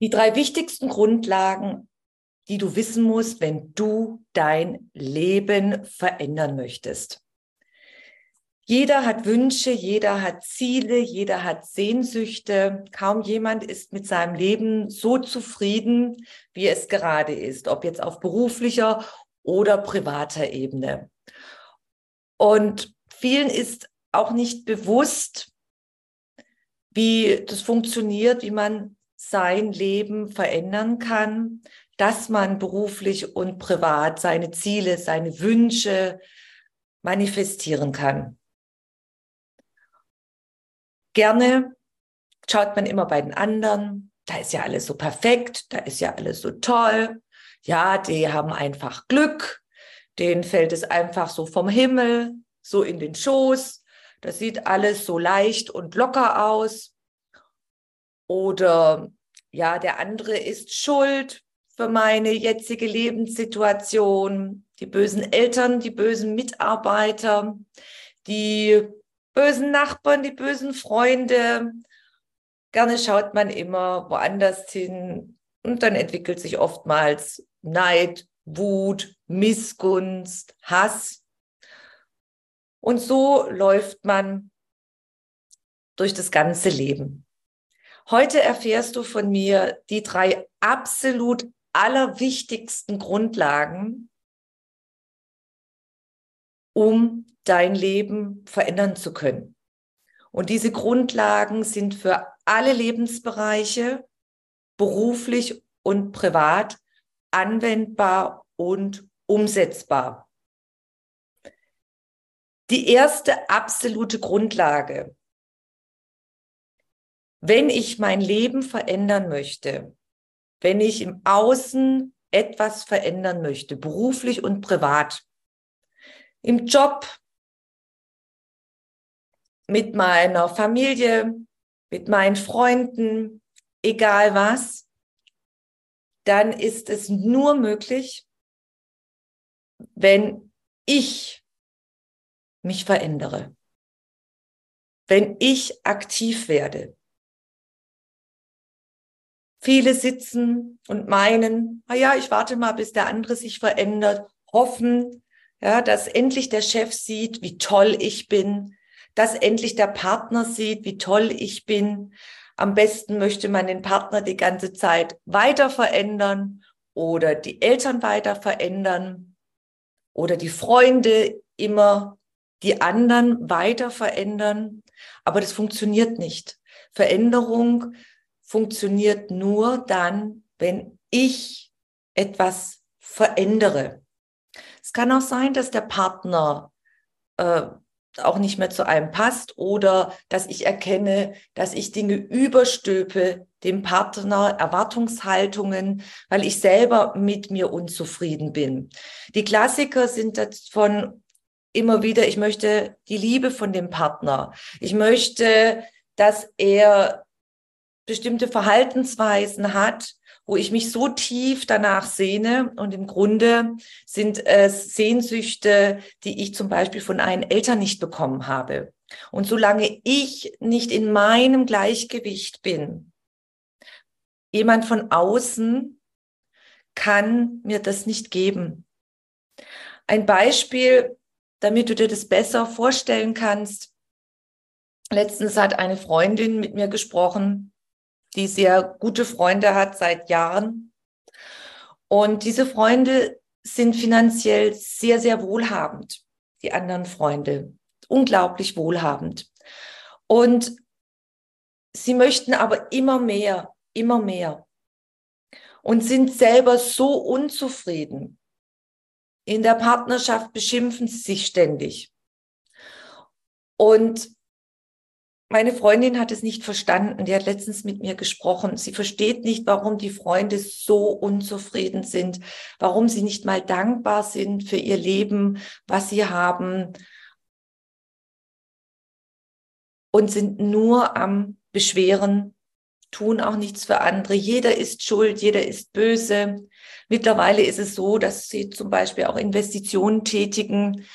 Die drei wichtigsten Grundlagen, die du wissen musst, wenn du dein Leben verändern möchtest. Jeder hat Wünsche, jeder hat Ziele, jeder hat Sehnsüchte. Kaum jemand ist mit seinem Leben so zufrieden, wie es gerade ist, ob jetzt auf beruflicher oder privater Ebene. Und vielen ist auch nicht bewusst, wie das funktioniert, wie man sein Leben verändern kann, dass man beruflich und privat seine Ziele, seine Wünsche manifestieren kann. Gerne schaut man immer bei den anderen, da ist ja alles so perfekt, da ist ja alles so toll. Ja, die haben einfach Glück, denen fällt es einfach so vom Himmel, so in den Schoß. Das sieht alles so leicht und locker aus. Oder ja, der andere ist schuld für meine jetzige Lebenssituation. Die bösen Eltern, die bösen Mitarbeiter, die bösen Nachbarn, die bösen Freunde. Gerne schaut man immer woanders hin und dann entwickelt sich oftmals Neid, Wut, Missgunst, Hass. Und so läuft man durch das ganze Leben. Heute erfährst du von mir die drei absolut allerwichtigsten Grundlagen, um dein Leben verändern zu können. Und diese Grundlagen sind für alle Lebensbereiche, beruflich und privat, anwendbar und umsetzbar. Die erste absolute Grundlage. Wenn ich mein Leben verändern möchte, wenn ich im Außen etwas verändern möchte, beruflich und privat, im Job, mit meiner Familie, mit meinen Freunden, egal was, dann ist es nur möglich, wenn ich mich verändere, wenn ich aktiv werde. Viele sitzen und meinen, na ja, ich warte mal, bis der andere sich verändert, hoffen, ja, dass endlich der Chef sieht, wie toll ich bin, dass endlich der Partner sieht, wie toll ich bin. Am besten möchte man den Partner die ganze Zeit weiter verändern oder die Eltern weiter verändern oder die Freunde immer die anderen weiter verändern. Aber das funktioniert nicht. Veränderung funktioniert nur dann, wenn ich etwas verändere. Es kann auch sein, dass der Partner äh, auch nicht mehr zu einem passt oder dass ich erkenne, dass ich Dinge überstülpe dem Partner, Erwartungshaltungen, weil ich selber mit mir unzufrieden bin. Die Klassiker sind davon immer wieder, ich möchte die Liebe von dem Partner. Ich möchte, dass er bestimmte Verhaltensweisen hat, wo ich mich so tief danach sehne. Und im Grunde sind es Sehnsüchte, die ich zum Beispiel von einen Eltern nicht bekommen habe. Und solange ich nicht in meinem Gleichgewicht bin, jemand von außen kann mir das nicht geben. Ein Beispiel, damit du dir das besser vorstellen kannst. Letztens hat eine Freundin mit mir gesprochen, die sehr gute Freunde hat seit Jahren. Und diese Freunde sind finanziell sehr, sehr wohlhabend, die anderen Freunde, unglaublich wohlhabend. Und sie möchten aber immer mehr, immer mehr und sind selber so unzufrieden. In der Partnerschaft beschimpfen sie sich ständig. Und meine Freundin hat es nicht verstanden. Die hat letztens mit mir gesprochen. Sie versteht nicht, warum die Freunde so unzufrieden sind, warum sie nicht mal dankbar sind für ihr Leben, was sie haben und sind nur am Beschweren, tun auch nichts für andere. Jeder ist schuld, jeder ist böse. Mittlerweile ist es so, dass sie zum Beispiel auch Investitionen tätigen,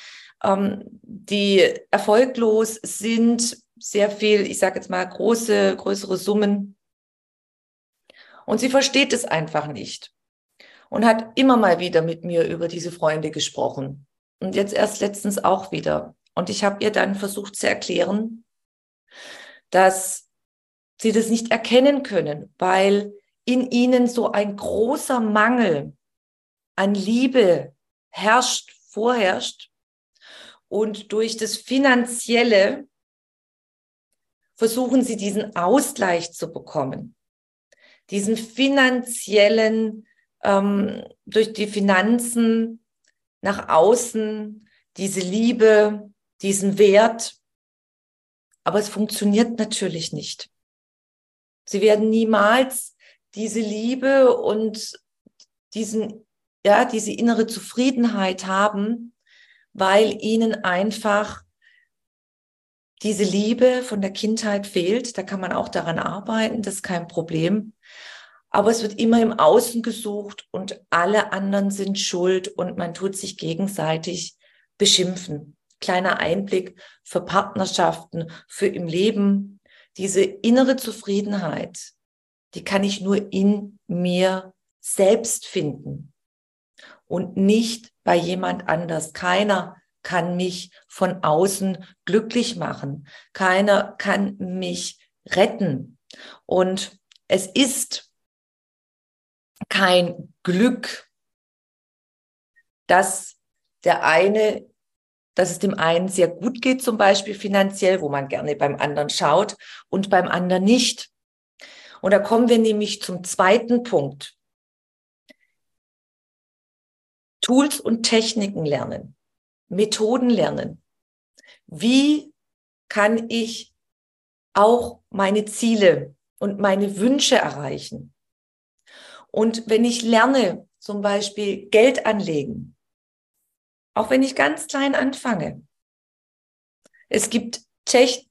ähm, die erfolglos sind, sehr viel, ich sage jetzt mal, große, größere Summen. Und sie versteht es einfach nicht und hat immer mal wieder mit mir über diese Freunde gesprochen. Und jetzt erst letztens auch wieder. Und ich habe ihr dann versucht zu erklären, dass sie das nicht erkennen können, weil in ihnen so ein großer Mangel an Liebe herrscht, vorherrscht. Und durch das Finanzielle versuchen sie diesen Ausgleich zu bekommen. Diesen finanziellen, ähm, durch die Finanzen nach außen, diese Liebe, diesen Wert. Aber es funktioniert natürlich nicht. Sie werden niemals diese Liebe und diesen, ja, diese innere Zufriedenheit haben, weil ihnen einfach diese Liebe von der Kindheit fehlt. Da kann man auch daran arbeiten, das ist kein Problem. Aber es wird immer im Außen gesucht und alle anderen sind schuld und man tut sich gegenseitig beschimpfen. Kleiner Einblick für Partnerschaften, für im Leben. Diese innere Zufriedenheit, die kann ich nur in mir selbst finden und nicht bei jemand anders. Keiner kann mich von außen glücklich machen. Keiner kann mich retten. Und es ist kein Glück, dass der eine, dass es dem einen sehr gut geht, zum Beispiel finanziell, wo man gerne beim anderen schaut und beim anderen nicht. Und da kommen wir nämlich zum zweiten Punkt. Tools und Techniken lernen. Methoden lernen. Wie kann ich auch meine Ziele und meine Wünsche erreichen? Und wenn ich lerne, zum Beispiel Geld anlegen, auch wenn ich ganz klein anfange, es gibt,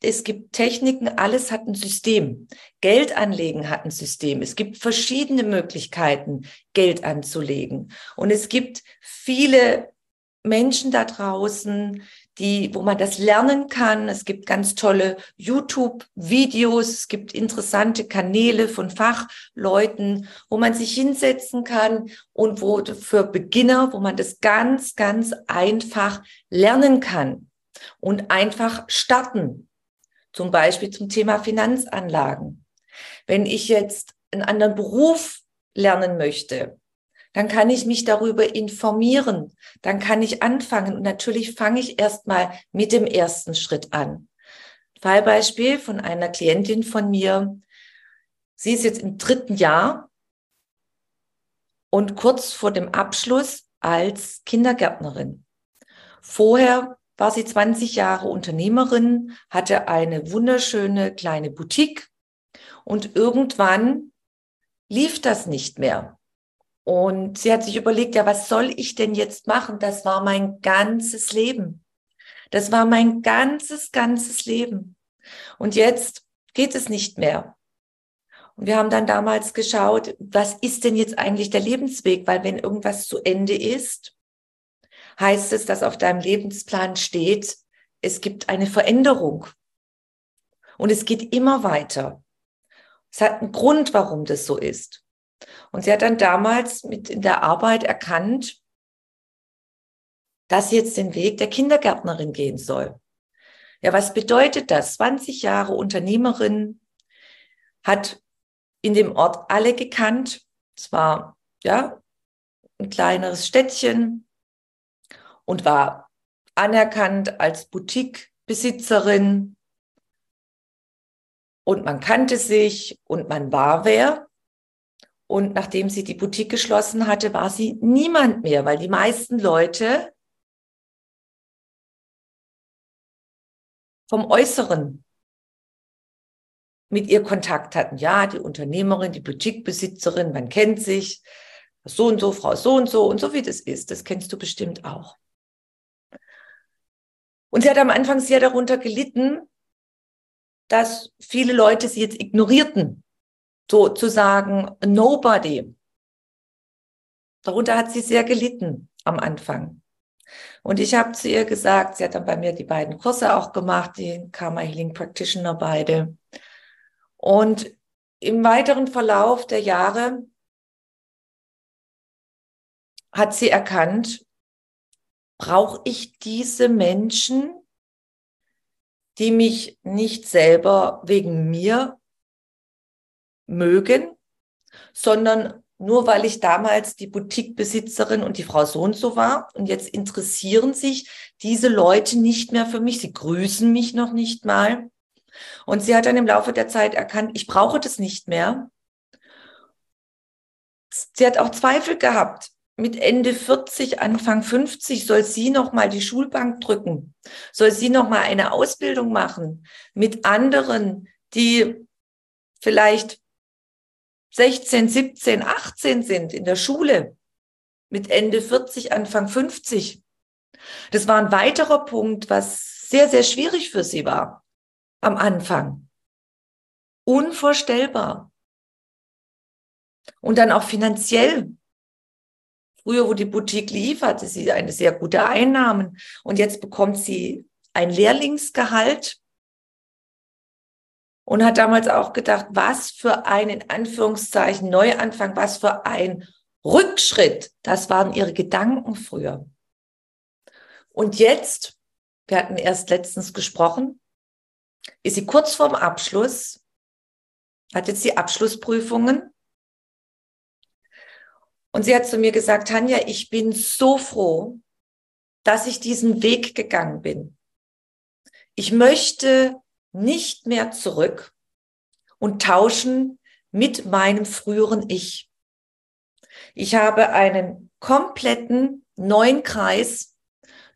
es gibt Techniken, alles hat ein System. Geld anlegen hat ein System. Es gibt verschiedene Möglichkeiten, Geld anzulegen. Und es gibt viele Menschen da draußen, die, wo man das lernen kann. Es gibt ganz tolle YouTube-Videos, es gibt interessante Kanäle von Fachleuten, wo man sich hinsetzen kann und wo für Beginner, wo man das ganz, ganz einfach lernen kann und einfach starten. Zum Beispiel zum Thema Finanzanlagen. Wenn ich jetzt einen anderen Beruf lernen möchte, dann kann ich mich darüber informieren, dann kann ich anfangen und natürlich fange ich erstmal mit dem ersten Schritt an. Fallbeispiel von einer Klientin von mir. Sie ist jetzt im dritten Jahr und kurz vor dem Abschluss als Kindergärtnerin. Vorher war sie 20 Jahre Unternehmerin, hatte eine wunderschöne kleine Boutique und irgendwann lief das nicht mehr. Und sie hat sich überlegt, ja, was soll ich denn jetzt machen? Das war mein ganzes Leben. Das war mein ganzes, ganzes Leben. Und jetzt geht es nicht mehr. Und wir haben dann damals geschaut, was ist denn jetzt eigentlich der Lebensweg? Weil wenn irgendwas zu Ende ist, heißt es, dass auf deinem Lebensplan steht, es gibt eine Veränderung. Und es geht immer weiter. Es hat einen Grund, warum das so ist. Und sie hat dann damals mit in der Arbeit erkannt, dass sie jetzt den Weg der Kindergärtnerin gehen soll. Ja, was bedeutet das? 20 Jahre Unternehmerin, hat in dem Ort alle gekannt. Es war, ja, ein kleineres Städtchen und war anerkannt als Boutique-Besitzerin. Und man kannte sich und man war wer. Und nachdem sie die Boutique geschlossen hatte, war sie niemand mehr, weil die meisten Leute vom Äußeren mit ihr Kontakt hatten. Ja, die Unternehmerin, die Boutiquebesitzerin, man kennt sich, so und so, Frau so und so und so wie das ist, das kennst du bestimmt auch. Und sie hat am Anfang sehr darunter gelitten, dass viele Leute sie jetzt ignorierten, sozusagen nobody. Darunter hat sie sehr gelitten am Anfang. Und ich habe zu ihr gesagt, sie hat dann bei mir die beiden Kurse auch gemacht, die Karma Healing Practitioner beide. Und im weiteren Verlauf der Jahre hat sie erkannt, brauche ich diese Menschen, die mich nicht selber wegen mir mögen, sondern nur weil ich damals die Boutiquebesitzerin und die Frau so und so war. Und jetzt interessieren sich diese Leute nicht mehr für mich. Sie grüßen mich noch nicht mal. Und sie hat dann im Laufe der Zeit erkannt, ich brauche das nicht mehr. Sie hat auch Zweifel gehabt mit Ende 40, Anfang 50 soll sie noch mal die Schulbank drücken, soll sie noch mal eine Ausbildung machen mit anderen, die vielleicht 16, 17, 18 sind in der Schule mit Ende 40, Anfang 50. Das war ein weiterer Punkt, was sehr, sehr schwierig für sie war am Anfang. Unvorstellbar. Und dann auch finanziell Früher, wo die Boutique lief, hatte sie eine sehr gute Einnahmen und jetzt bekommt sie ein Lehrlingsgehalt und hat damals auch gedacht, was für ein in Anführungszeichen Neuanfang, was für ein Rückschritt. Das waren ihre Gedanken früher. Und jetzt, wir hatten erst letztens gesprochen, ist sie kurz vorm Abschluss, hat jetzt die Abschlussprüfungen und sie hat zu mir gesagt, Tanja, ich bin so froh, dass ich diesen Weg gegangen bin. Ich möchte nicht mehr zurück und tauschen mit meinem früheren Ich. Ich habe einen kompletten neuen Kreis,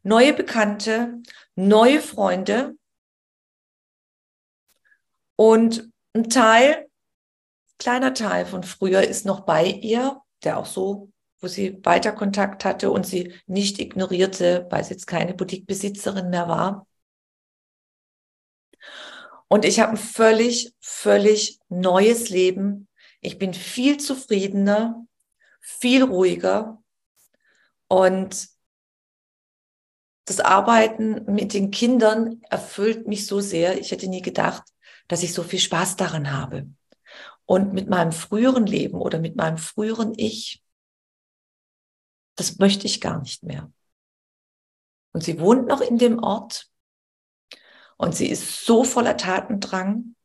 neue Bekannte, neue Freunde und ein Teil, kleiner Teil von früher ist noch bei ihr der auch so, wo sie weiter Kontakt hatte und sie nicht ignorierte, weil sie jetzt keine Boutiquebesitzerin mehr war. Und ich habe ein völlig, völlig neues Leben. Ich bin viel zufriedener, viel ruhiger und das Arbeiten mit den Kindern erfüllt mich so sehr. Ich hätte nie gedacht, dass ich so viel Spaß daran habe. Und mit meinem früheren Leben oder mit meinem früheren Ich, das möchte ich gar nicht mehr. Und sie wohnt noch in dem Ort und sie ist so voller Tatendrang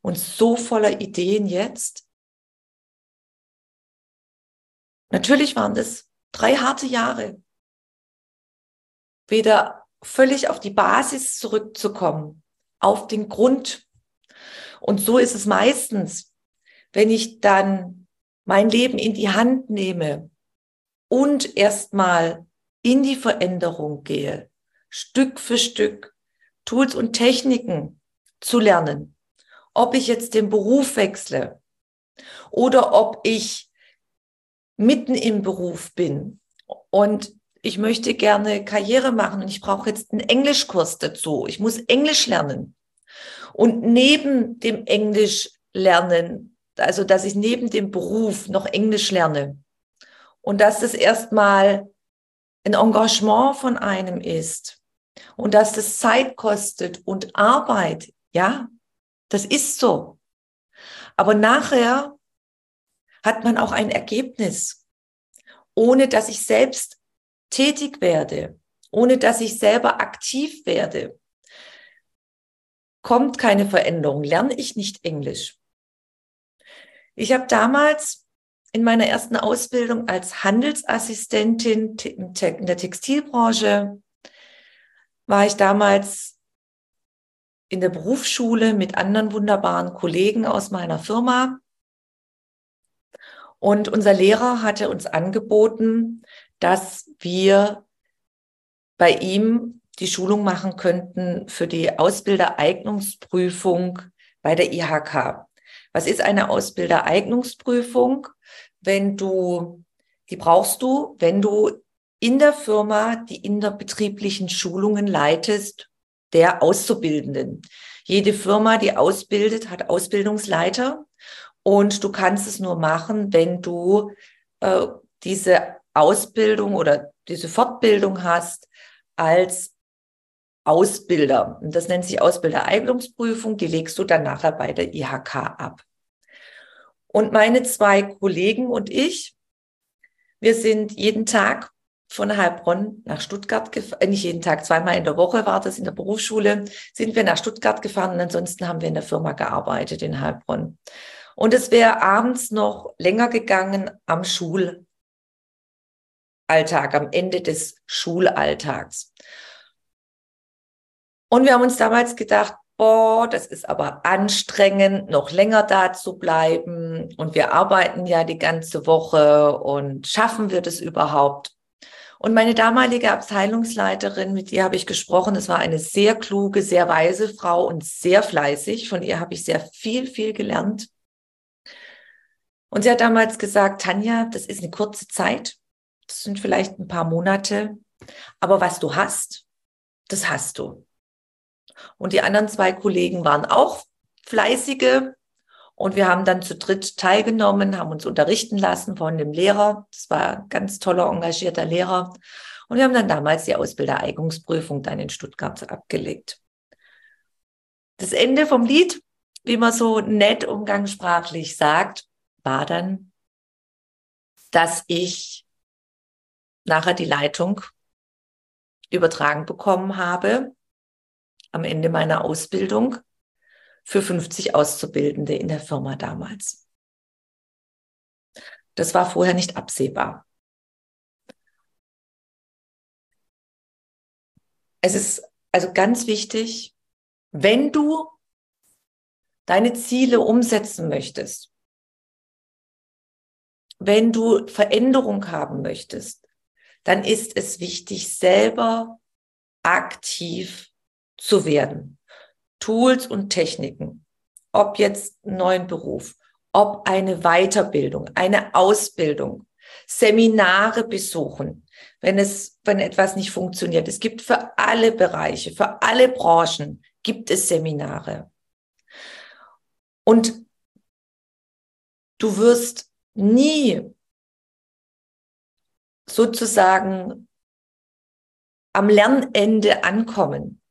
und so voller Ideen jetzt. Natürlich waren das drei harte Jahre, wieder völlig auf die Basis zurückzukommen, auf den Grund und so ist es meistens, wenn ich dann mein Leben in die Hand nehme und erstmal in die Veränderung gehe, Stück für Stück Tools und Techniken zu lernen. Ob ich jetzt den Beruf wechsle oder ob ich mitten im Beruf bin und ich möchte gerne Karriere machen und ich brauche jetzt einen Englischkurs dazu. Ich muss Englisch lernen. Und neben dem Englisch lernen, also dass ich neben dem Beruf noch Englisch lerne und dass das erstmal ein Engagement von einem ist und dass das Zeit kostet und Arbeit, ja, das ist so. Aber nachher hat man auch ein Ergebnis, ohne dass ich selbst tätig werde, ohne dass ich selber aktiv werde kommt keine Veränderung, lerne ich nicht Englisch. Ich habe damals in meiner ersten Ausbildung als Handelsassistentin in der Textilbranche, war ich damals in der Berufsschule mit anderen wunderbaren Kollegen aus meiner Firma. Und unser Lehrer hatte uns angeboten, dass wir bei ihm die Schulung machen könnten für die Ausbildereignungsprüfung bei der IHK. Was ist eine Ausbildereignungsprüfung? Wenn du, die brauchst du, wenn du in der Firma die innerbetrieblichen Schulungen leitest der Auszubildenden. Jede Firma, die ausbildet, hat Ausbildungsleiter und du kannst es nur machen, wenn du äh, diese Ausbildung oder diese Fortbildung hast als Ausbilder. Und das nennt sich Ausbildereignungsprüfung. Die legst du dann nachher bei der IHK ab. Und meine zwei Kollegen und ich, wir sind jeden Tag von Heilbronn nach Stuttgart gefahren, äh, nicht jeden Tag, zweimal in der Woche war das in der Berufsschule, sind wir nach Stuttgart gefahren und ansonsten haben wir in der Firma gearbeitet in Heilbronn. Und es wäre abends noch länger gegangen am Schulalltag, am Ende des Schulalltags. Und wir haben uns damals gedacht, boah, das ist aber anstrengend, noch länger da zu bleiben. Und wir arbeiten ja die ganze Woche und schaffen wir das überhaupt? Und meine damalige Abteilungsleiterin, mit ihr habe ich gesprochen, es war eine sehr kluge, sehr weise Frau und sehr fleißig. Von ihr habe ich sehr viel, viel gelernt. Und sie hat damals gesagt, Tanja, das ist eine kurze Zeit. Das sind vielleicht ein paar Monate. Aber was du hast, das hast du. Und die anderen zwei Kollegen waren auch fleißige und wir haben dann zu dritt teilgenommen, haben uns unterrichten lassen von dem Lehrer. Das war ein ganz toller, engagierter Lehrer. Und wir haben dann damals die Ausbildereignungsprüfung dann in Stuttgart abgelegt. Das Ende vom Lied, wie man so nett umgangssprachlich sagt, war dann, dass ich nachher die Leitung übertragen bekommen habe am Ende meiner Ausbildung für 50 Auszubildende in der Firma damals. Das war vorher nicht absehbar. Es ist also ganz wichtig, wenn du deine Ziele umsetzen möchtest, wenn du Veränderung haben möchtest, dann ist es wichtig, selber aktiv zu werden. Tools und Techniken, ob jetzt einen neuen Beruf, ob eine Weiterbildung, eine Ausbildung, Seminare besuchen, wenn es, wenn etwas nicht funktioniert. Es gibt für alle Bereiche, für alle Branchen gibt es Seminare. Und du wirst nie sozusagen am Lernende ankommen,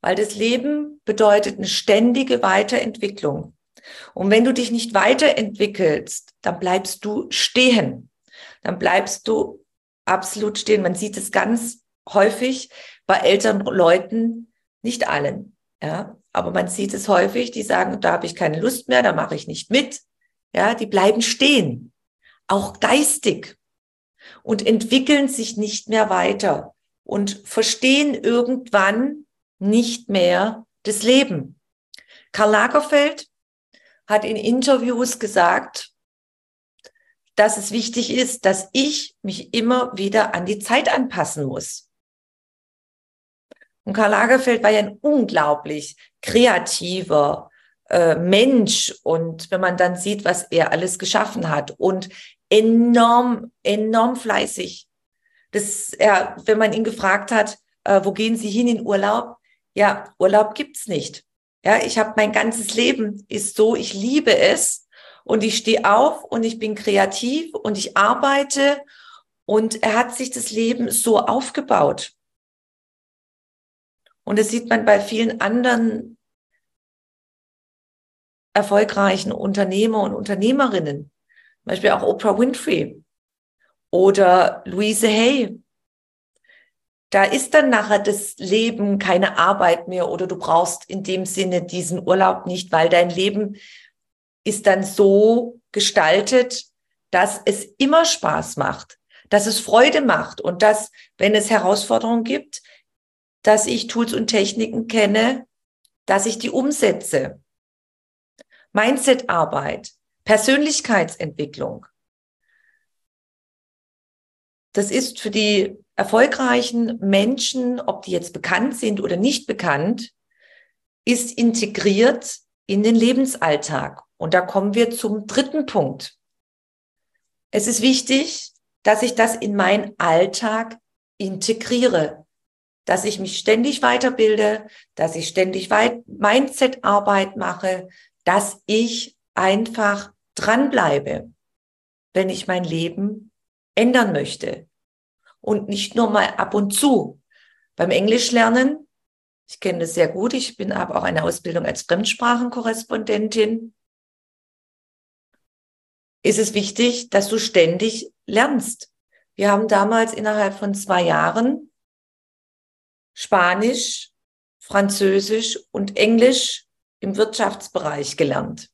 weil das Leben bedeutet eine ständige Weiterentwicklung. Und wenn du dich nicht weiterentwickelst, dann bleibst du stehen. Dann bleibst du absolut stehen. Man sieht es ganz häufig bei älteren Leuten, nicht allen, ja, aber man sieht es häufig, die sagen, da habe ich keine Lust mehr, da mache ich nicht mit. Ja, die bleiben stehen, auch geistig und entwickeln sich nicht mehr weiter und verstehen irgendwann nicht mehr, das Leben. Karl Lagerfeld hat in Interviews gesagt, dass es wichtig ist, dass ich mich immer wieder an die Zeit anpassen muss. Und Karl Lagerfeld war ja ein unglaublich kreativer äh, Mensch. Und wenn man dann sieht, was er alles geschaffen hat und enorm, enorm fleißig. Das, er, wenn man ihn gefragt hat, äh, wo gehen Sie hin in Urlaub? Ja, Urlaub gibt's nicht. Ja, ich habe mein ganzes Leben ist so, ich liebe es und ich stehe auf und ich bin kreativ und ich arbeite und er hat sich das Leben so aufgebaut. Und das sieht man bei vielen anderen erfolgreichen Unternehmer und Unternehmerinnen. Beispiel auch Oprah Winfrey oder Louise Hay da ist dann nachher das Leben keine Arbeit mehr oder du brauchst in dem Sinne diesen Urlaub nicht, weil dein Leben ist dann so gestaltet, dass es immer Spaß macht, dass es Freude macht und dass, wenn es Herausforderungen gibt, dass ich Tools und Techniken kenne, dass ich die umsetze. Mindset-Arbeit, Persönlichkeitsentwicklung. Das ist für die erfolgreichen Menschen, ob die jetzt bekannt sind oder nicht bekannt, ist integriert in den Lebensalltag. Und da kommen wir zum dritten Punkt. Es ist wichtig, dass ich das in meinen Alltag integriere, dass ich mich ständig weiterbilde, dass ich ständig Mindset-Arbeit mache, dass ich einfach dranbleibe, wenn ich mein Leben ändern möchte. Und nicht nur mal ab und zu. Beim Englisch lernen, ich kenne das sehr gut, ich bin aber auch eine Ausbildung als Fremdsprachenkorrespondentin, ist es wichtig, dass du ständig lernst. Wir haben damals innerhalb von zwei Jahren Spanisch, Französisch und Englisch im Wirtschaftsbereich gelernt.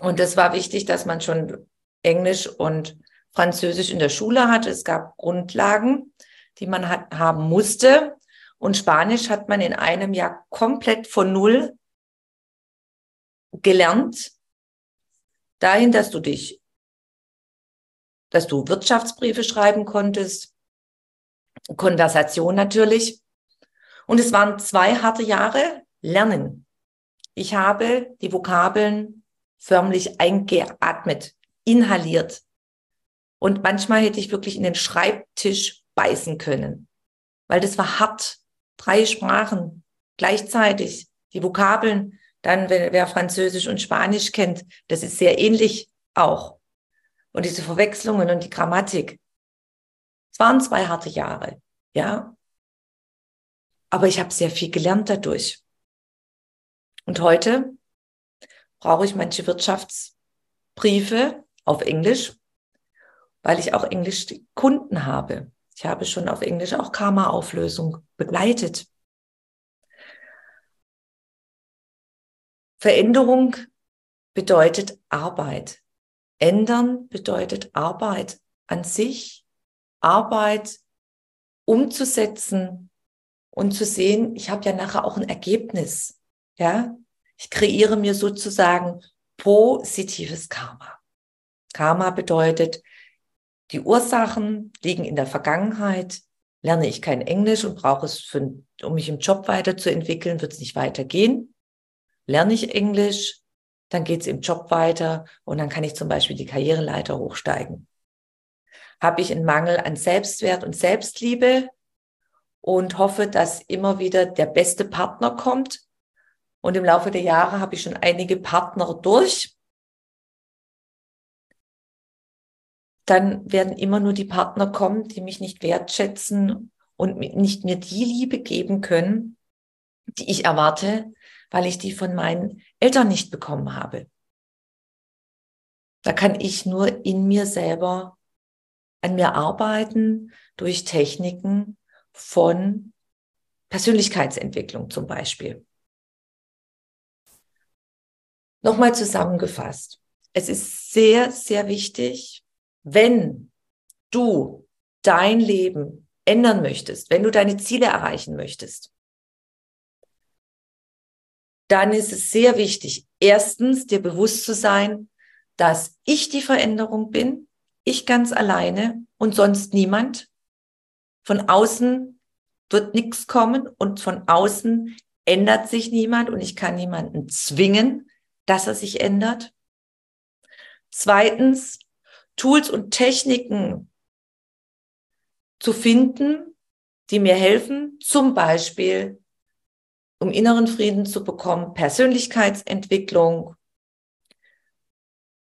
Und es war wichtig, dass man schon Englisch und Französisch in der Schule hatte. Es gab Grundlagen, die man hat, haben musste. Und Spanisch hat man in einem Jahr komplett von Null gelernt. Dahin, dass du dich, dass du Wirtschaftsbriefe schreiben konntest, Konversation natürlich. Und es waren zwei harte Jahre Lernen. Ich habe die Vokabeln förmlich eingeatmet, inhaliert. Und manchmal hätte ich wirklich in den Schreibtisch beißen können, weil das war hart. Drei Sprachen gleichzeitig, die Vokabeln, dann, wer Französisch und Spanisch kennt, das ist sehr ähnlich auch. Und diese Verwechslungen und die Grammatik. Es waren zwei harte Jahre, ja. Aber ich habe sehr viel gelernt dadurch. Und heute brauche ich manche Wirtschaftsbriefe auf Englisch, weil ich auch Englisch Kunden habe. Ich habe schon auf Englisch auch Karma-Auflösung begleitet. Veränderung bedeutet Arbeit. Ändern bedeutet Arbeit an sich, Arbeit umzusetzen und zu sehen, ich habe ja nachher auch ein Ergebnis. Ja, ich kreiere mir sozusagen positives Karma. Karma bedeutet, die Ursachen liegen in der Vergangenheit. Lerne ich kein Englisch und brauche es, für, um mich im Job weiterzuentwickeln, wird es nicht weitergehen. Lerne ich Englisch, dann geht es im Job weiter und dann kann ich zum Beispiel die Karriereleiter hochsteigen. Habe ich einen Mangel an Selbstwert und Selbstliebe und hoffe, dass immer wieder der beste Partner kommt, und im Laufe der Jahre habe ich schon einige Partner durch. Dann werden immer nur die Partner kommen, die mich nicht wertschätzen und nicht mir die Liebe geben können, die ich erwarte, weil ich die von meinen Eltern nicht bekommen habe. Da kann ich nur in mir selber an mir arbeiten durch Techniken von Persönlichkeitsentwicklung zum Beispiel. Nochmal zusammengefasst. Es ist sehr, sehr wichtig, wenn du dein Leben ändern möchtest, wenn du deine Ziele erreichen möchtest, dann ist es sehr wichtig, erstens dir bewusst zu sein, dass ich die Veränderung bin, ich ganz alleine und sonst niemand. Von außen wird nichts kommen und von außen ändert sich niemand und ich kann niemanden zwingen, dass er sich ändert. Zweitens, Tools und Techniken zu finden, die mir helfen, zum Beispiel, um inneren Frieden zu bekommen, Persönlichkeitsentwicklung.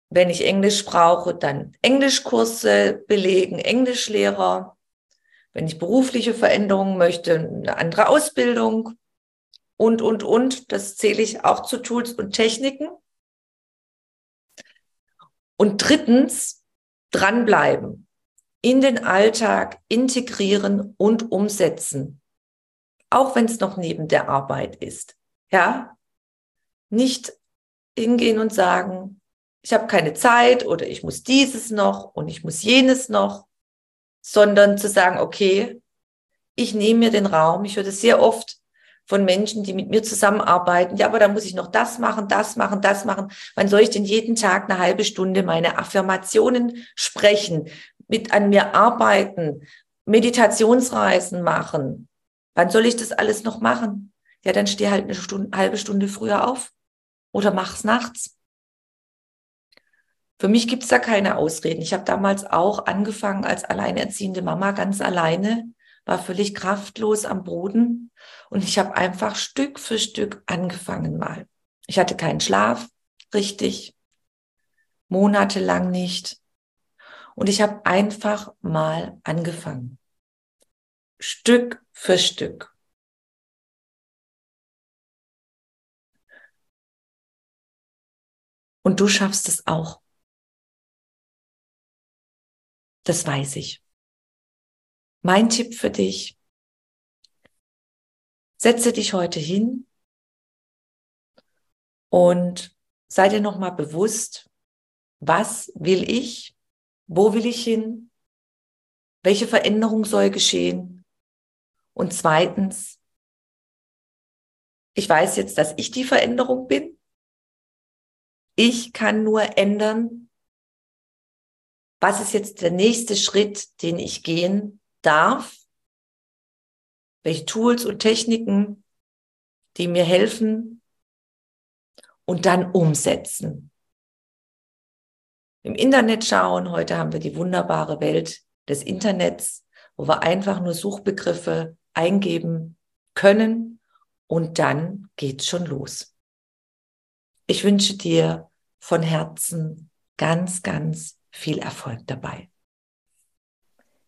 Wenn ich Englisch brauche, dann Englischkurse belegen, Englischlehrer. Wenn ich berufliche Veränderungen möchte, eine andere Ausbildung und, und, und. Das zähle ich auch zu Tools und Techniken. Und drittens, dranbleiben, in den Alltag integrieren und umsetzen. Auch wenn es noch neben der Arbeit ist. Ja? Nicht hingehen und sagen, ich habe keine Zeit oder ich muss dieses noch und ich muss jenes noch, sondern zu sagen, okay, ich nehme mir den Raum. Ich höre das sehr oft, von Menschen, die mit mir zusammenarbeiten. Ja, aber da muss ich noch das machen, das machen, das machen. Wann soll ich denn jeden Tag eine halbe Stunde meine Affirmationen sprechen, mit an mir arbeiten, Meditationsreisen machen. Wann soll ich das alles noch machen? Ja, dann steh halt eine Stunde, halbe Stunde früher auf oder mach's nachts. Für mich gibt's da keine Ausreden. Ich habe damals auch angefangen als alleinerziehende Mama ganz alleine, war völlig kraftlos am Boden und ich habe einfach Stück für Stück angefangen mal. Ich hatte keinen Schlaf, richtig, monatelang nicht. Und ich habe einfach mal angefangen. Stück für Stück. Und du schaffst es auch. Das weiß ich. Mein Tipp für dich, setze dich heute hin und sei dir nochmal bewusst, was will ich, wo will ich hin, welche Veränderung soll geschehen und zweitens, ich weiß jetzt, dass ich die Veränderung bin. Ich kann nur ändern, was ist jetzt der nächste Schritt, den ich gehen darf, welche Tools und Techniken, die mir helfen und dann umsetzen. Im Internet schauen, heute haben wir die wunderbare Welt des Internets, wo wir einfach nur Suchbegriffe eingeben können und dann geht's schon los. Ich wünsche dir von Herzen ganz, ganz viel Erfolg dabei.